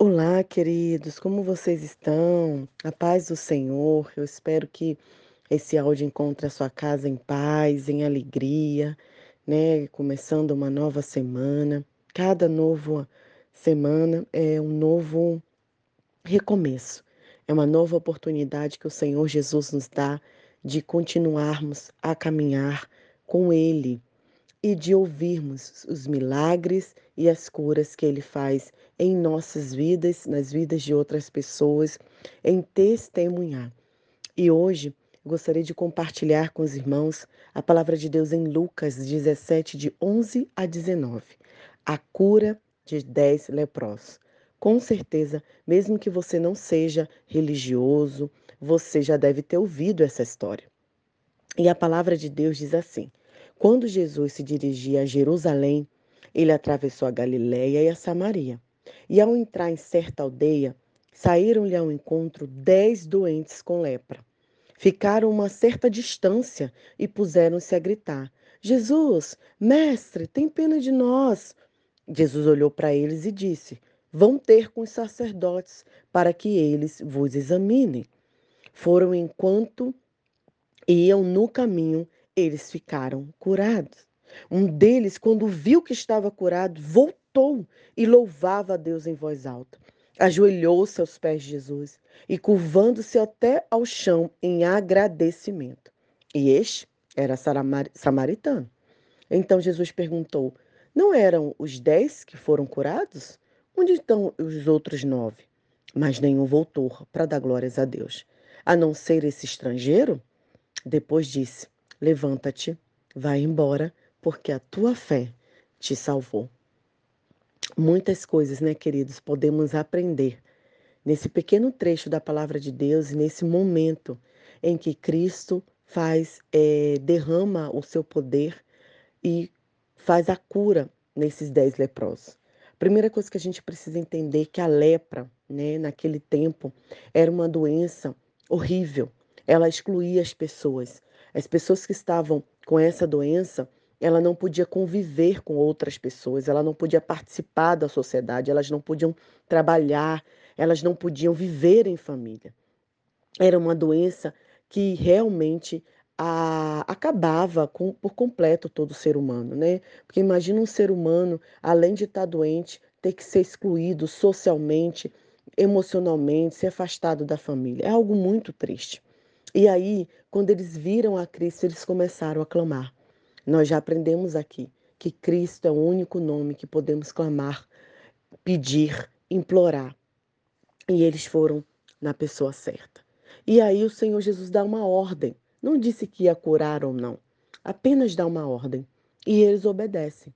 Olá, queridos, como vocês estão? A paz do Senhor. Eu espero que esse áudio encontre a sua casa em paz, em alegria, né? Começando uma nova semana. Cada nova semana é um novo recomeço. É uma nova oportunidade que o Senhor Jesus nos dá de continuarmos a caminhar com Ele e de ouvirmos os milagres e as curas que Ele faz em nossas vidas, nas vidas de outras pessoas, em testemunhar. E hoje gostaria de compartilhar com os irmãos a palavra de Deus em Lucas 17, de 11 a 19. A cura de dez leprosos. Com certeza, mesmo que você não seja religioso, você já deve ter ouvido essa história. E a palavra de Deus diz assim: quando Jesus se dirigia a Jerusalém, ele atravessou a Galiléia e a Samaria. E ao entrar em certa aldeia, saíram-lhe ao encontro dez doentes com lepra. Ficaram uma certa distância e puseram-se a gritar: Jesus, mestre, tem pena de nós. Jesus olhou para eles e disse: Vão ter com os sacerdotes para que eles vos examinem. Foram enquanto iam no caminho eles ficaram curados. Um deles, quando viu que estava curado, voltou e louvava a Deus em voz alta. Ajoelhou-se aos pés de Jesus e, curvando-se até ao chão em agradecimento. E este era samaritano. Então Jesus perguntou: Não eram os dez que foram curados? Onde estão os outros nove? Mas nenhum voltou para dar glórias a Deus, a não ser esse estrangeiro. Depois disse: Levanta-te, vai embora, porque a tua fé te salvou. Muitas coisas, né, queridos, podemos aprender nesse pequeno trecho da palavra de Deus e nesse momento em que Cristo faz, é, derrama o seu poder e faz a cura nesses dez leprosos. Primeira coisa que a gente precisa entender é que a lepra, né, naquele tempo, era uma doença horrível. Ela excluía as pessoas. As pessoas que estavam com essa doença, ela não podia conviver com outras pessoas, ela não podia participar da sociedade, elas não podiam trabalhar, elas não podiam viver em família. Era uma doença que realmente a, acabava com, por completo todo ser humano, né? Porque imagina um ser humano, além de estar doente, ter que ser excluído socialmente, emocionalmente, ser afastado da família. É algo muito triste. E aí, quando eles viram a Cristo, eles começaram a clamar. Nós já aprendemos aqui que Cristo é o único nome que podemos clamar, pedir, implorar. E eles foram na pessoa certa. E aí o Senhor Jesus dá uma ordem. Não disse que ia curar ou não, apenas dá uma ordem. E eles obedecem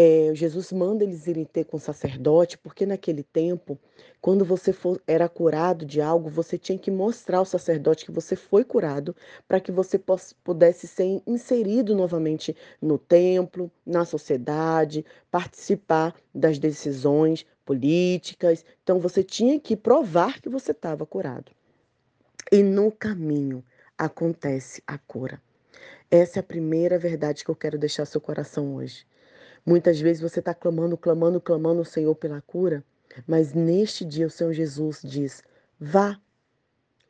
é, Jesus manda eles irem ter com o sacerdote, porque naquele tempo, quando você for, era curado de algo, você tinha que mostrar ao sacerdote que você foi curado, para que você pudesse ser inserido novamente no templo, na sociedade, participar das decisões políticas. Então você tinha que provar que você estava curado. E no caminho acontece a cura. Essa é a primeira verdade que eu quero deixar seu coração hoje. Muitas vezes você está clamando, clamando, clamando o Senhor pela cura, mas neste dia o Senhor Jesus diz: vá,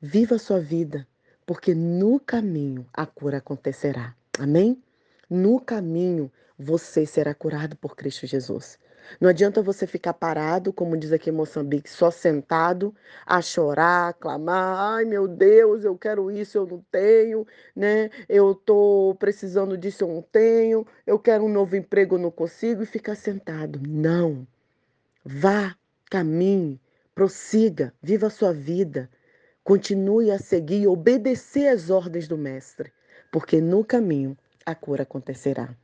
viva a sua vida, porque no caminho a cura acontecerá. Amém? No caminho você será curado por Cristo Jesus. Não adianta você ficar parado, como diz aqui em Moçambique, só sentado, a chorar, a clamar, ai meu Deus, eu quero isso, eu não tenho, né? Eu tô precisando disso, eu não tenho, eu quero um novo emprego, eu não consigo, e ficar sentado. Não. Vá, caminhe, prossiga, viva a sua vida. Continue a seguir e obedecer às ordens do Mestre, porque no caminho a cura acontecerá.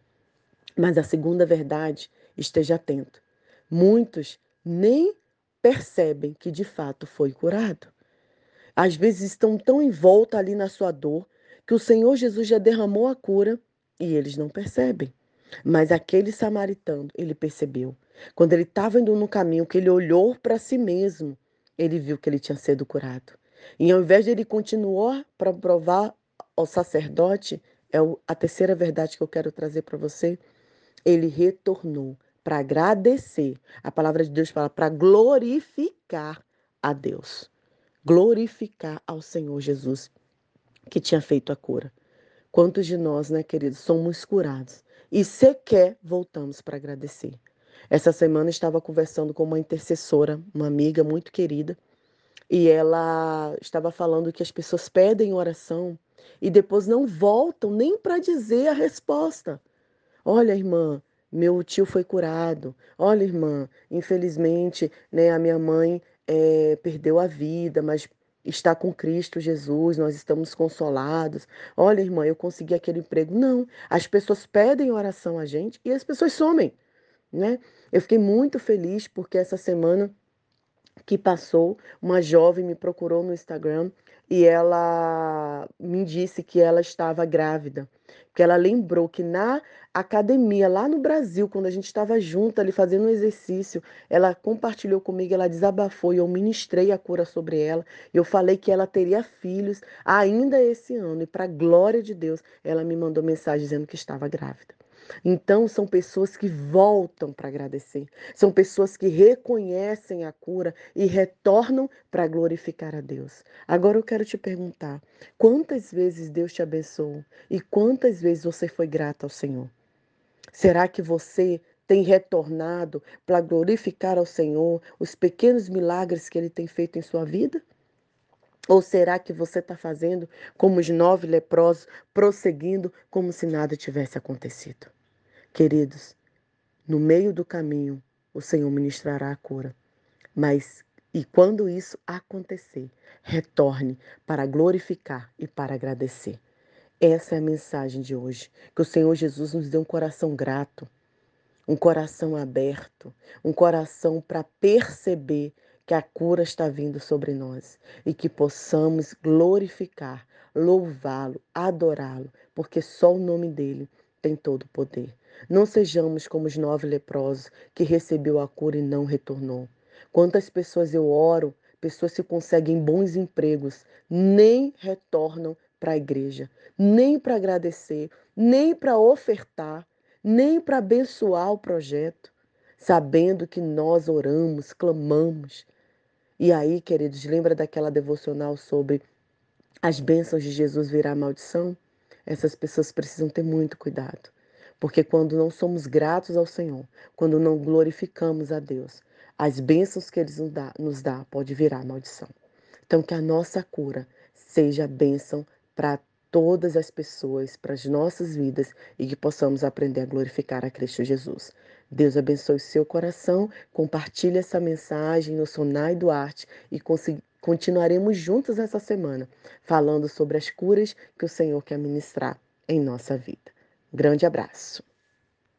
Mas a segunda verdade esteja atento. Muitos nem percebem que de fato foi curado. Às vezes estão tão envoltos ali na sua dor que o Senhor Jesus já derramou a cura e eles não percebem. Mas aquele samaritano, ele percebeu. Quando ele estava indo no caminho, que ele olhou para si mesmo, ele viu que ele tinha sido curado. E ao invés de ele continuar para provar ao sacerdote, é a terceira verdade que eu quero trazer para você, ele retornou para agradecer. A palavra de Deus fala para glorificar a Deus. Glorificar ao Senhor Jesus que tinha feito a cura. Quantos de nós, né, queridos, somos curados e sequer voltamos para agradecer? Essa semana estava conversando com uma intercessora, uma amiga muito querida, e ela estava falando que as pessoas pedem oração e depois não voltam nem para dizer a resposta. Olha, irmã, meu tio foi curado. Olha, irmã, infelizmente, né, a minha mãe é, perdeu a vida, mas está com Cristo Jesus, nós estamos consolados. Olha, irmã, eu consegui aquele emprego. Não, as pessoas pedem oração a gente e as pessoas somem, né? Eu fiquei muito feliz porque essa semana que passou, uma jovem me procurou no Instagram e ela me disse que ela estava grávida, que ela lembrou que na academia lá no Brasil, quando a gente estava junto ali fazendo um exercício, ela compartilhou comigo, ela desabafou e eu ministrei a cura sobre ela. Eu falei que ela teria filhos ainda esse ano e para glória de Deus, ela me mandou mensagem dizendo que estava grávida. Então, são pessoas que voltam para agradecer, são pessoas que reconhecem a cura e retornam para glorificar a Deus. Agora eu quero te perguntar: quantas vezes Deus te abençoou e quantas vezes você foi grata ao Senhor? Será que você tem retornado para glorificar ao Senhor os pequenos milagres que Ele tem feito em sua vida? Ou será que você está fazendo como os nove leprosos, prosseguindo como se nada tivesse acontecido? Queridos, no meio do caminho, o Senhor ministrará a cura. Mas, e quando isso acontecer, retorne para glorificar e para agradecer. Essa é a mensagem de hoje. Que o Senhor Jesus nos dê um coração grato, um coração aberto, um coração para perceber que a cura está vindo sobre nós e que possamos glorificar, louvá-lo, adorá-lo, porque só o nome dele tem todo o poder. Não sejamos como os nove leprosos que recebeu a cura e não retornou. Quantas pessoas eu oro, pessoas que conseguem bons empregos, nem retornam para a igreja, nem para agradecer, nem para ofertar, nem para abençoar o projeto, sabendo que nós oramos, clamamos, e aí, queridos, lembra daquela devocional sobre as bênçãos de Jesus virar maldição? Essas pessoas precisam ter muito cuidado. Porque quando não somos gratos ao Senhor, quando não glorificamos a Deus, as bênçãos que Ele nos dá, nos dá pode virar maldição. Então, que a nossa cura seja bênção para todas as pessoas, para as nossas vidas e que possamos aprender a glorificar a Cristo Jesus. Deus abençoe seu coração, compartilhe essa mensagem no Sonai Duarte e continuaremos juntos essa semana falando sobre as curas que o Senhor quer ministrar em nossa vida. Grande abraço.